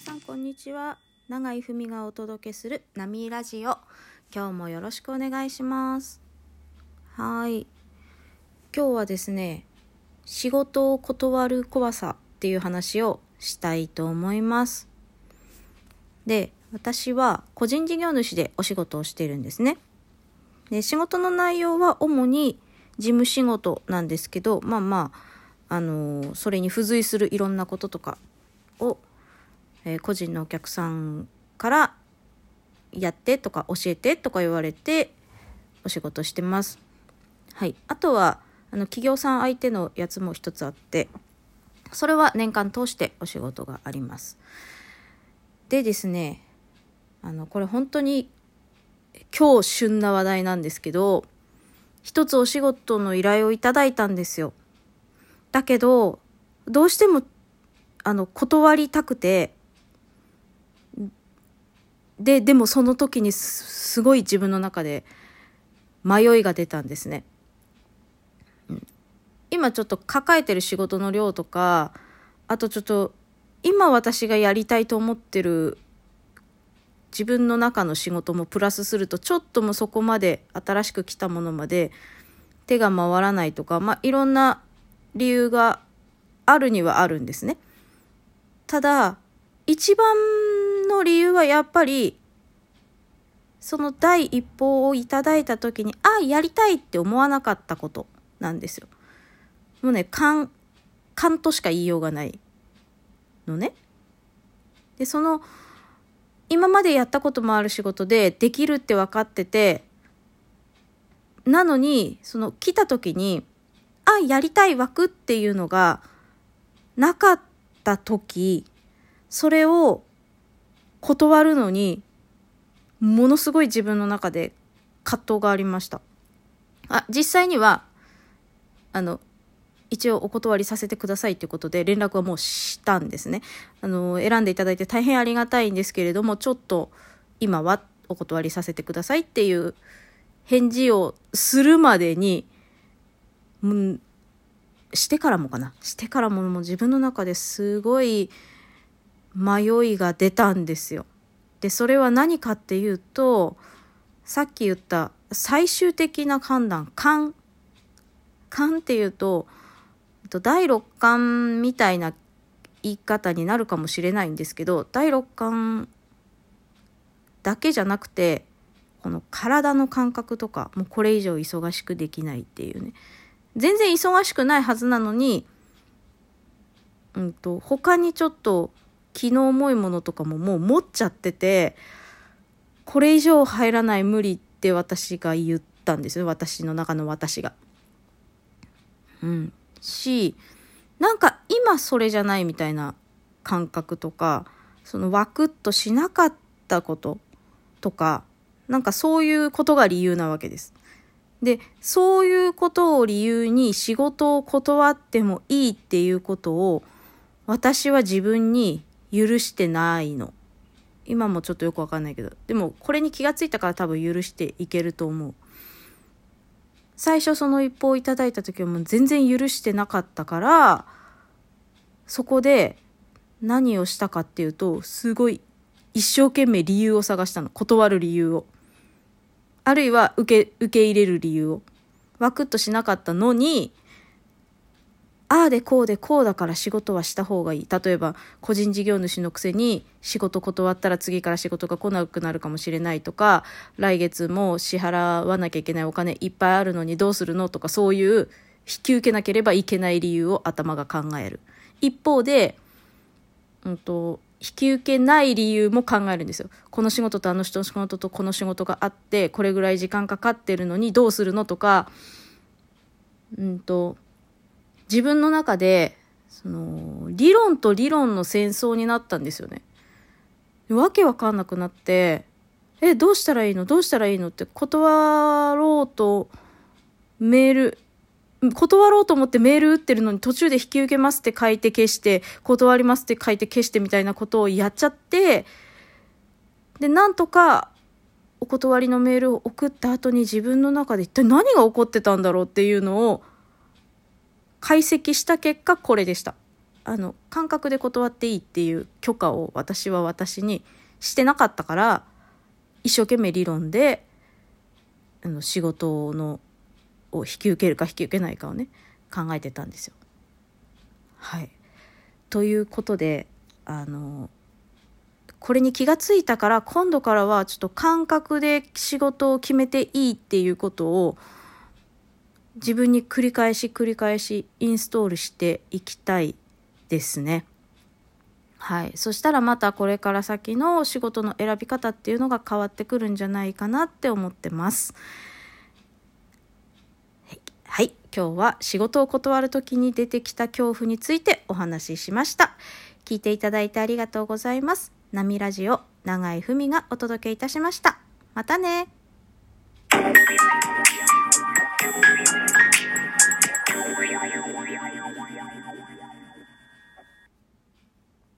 皆さんこんにちは。永井文がお届けするナミラジオ。今日もよろしくお願いします。はい。今日はですね仕事を断る怖さっていう話をしたいと思います。で私は個人事業主でお仕事をしているんですね。で仕事の内容は主に事務仕事なんですけどまあまああのー、それに付随するいろんなこととかをえー、個人のお客さんからやってとか教えてとか言われてお仕事してます。はい。あとは、あの、企業さん相手のやつも一つあって、それは年間通してお仕事があります。でですね、あの、これ本当に今日旬な話題なんですけど、一つお仕事の依頼をいただいたんですよ。だけど、どうしても、あの、断りたくて、ででもその時にすごい自分の中で迷いが出たんですね。今ちょっと抱えてる仕事の量とかあとちょっと今私がやりたいと思ってる自分の中の仕事もプラスするとちょっともそこまで新しく来たものまで手が回らないとかまあいろんな理由があるにはあるんですね。ただ一番の理由はやっぱり、その第一報をいただいた時に、あ、やりたいって思わなかったことなんですよ。もうね、勘、勘としか言いようがないのね。で、その、今までやったこともある仕事でできるって分かってて、なのに、その来た時に、あ、やりたい枠っていうのがなかった時、それを断るのに、ものすごい自分の中で葛藤がありました。あ、実際には、あの、一応お断りさせてくださいということで連絡はもうしたんですね。あの、選んでいただいて大変ありがたいんですけれども、ちょっと今はお断りさせてくださいっていう返事をするまでに、ん、してからもかな。してからももう自分の中ですごい迷いが出たんですよ。でそれは何かっていうとさっき言った最終的な判断勘勘っていうと第六感みたいな言い方になるかもしれないんですけど第六感だけじゃなくてこの体の感覚とかもうこれ以上忙しくできないっていうね全然忙しくないはずなのに、うんと、他にちょっと気の重いものとかももう持っちゃってて、これ以上入らない無理って私が言ったんですよ。私の中の私が。うん。し、なんか今それじゃないみたいな感覚とか、そのワクッとしなかったこととか、なんかそういうことが理由なわけです。で、そういうことを理由に仕事を断ってもいいっていうことを私は自分に許してないの。今もちょっとよくわかんないけど。でも、これに気がついたから多分許していけると思う。最初その一報をいただいた時はもう全然許してなかったから、そこで何をしたかっていうと、すごい一生懸命理由を探したの。断る理由を。あるいは受け、受け入れる理由を。ワクッとしなかったのに、ああでこうでこうだから仕事はした方がいい。例えば、個人事業主のくせに仕事断ったら次から仕事が来なくなるかもしれないとか、来月も支払わなきゃいけないお金いっぱいあるのにどうするのとか、そういう引き受けなければいけない理由を頭が考える。一方で、うんと、引き受けない理由も考えるんですよ。この仕事とあの人の仕事とこの仕事があって、これぐらい時間かかってるのにどうするのとか、うんと、自分の中で、その、理論と理論の戦争になったんですよね。わけわかんなくなって、え、どうしたらいいの？どうしたらいいの？って断ろうとメール、断ろうと思ってメール打ってるのに途中で引き受けますって書いて消して、断りますって書いて消してみたいなことをやっちゃって、で、なんとかお断りのメールを送った後に自分の中で一体何が起こってたんだろうっていうのを解析した結果これでした。あの感覚で断っていいっていう許可を私は私にしてなかったから一生懸命理論であの仕事のを引き受けるか引き受けないかをね考えてたんですよ。はい、ということであのこれに気がついたから今度からはちょっと感覚で仕事を決めていいっていうことを自分に繰り返し繰り返しインストールしていきたいですね。はい。そしたらまたこれから先の仕事の選び方っていうのが変わってくるんじゃないかなって思ってます。はい。今日は仕事を断る時に出てきた恐怖についてお話ししました。聞いていただいてありがとうございます。波ラジオ、長井文がお届けいたしました。またね。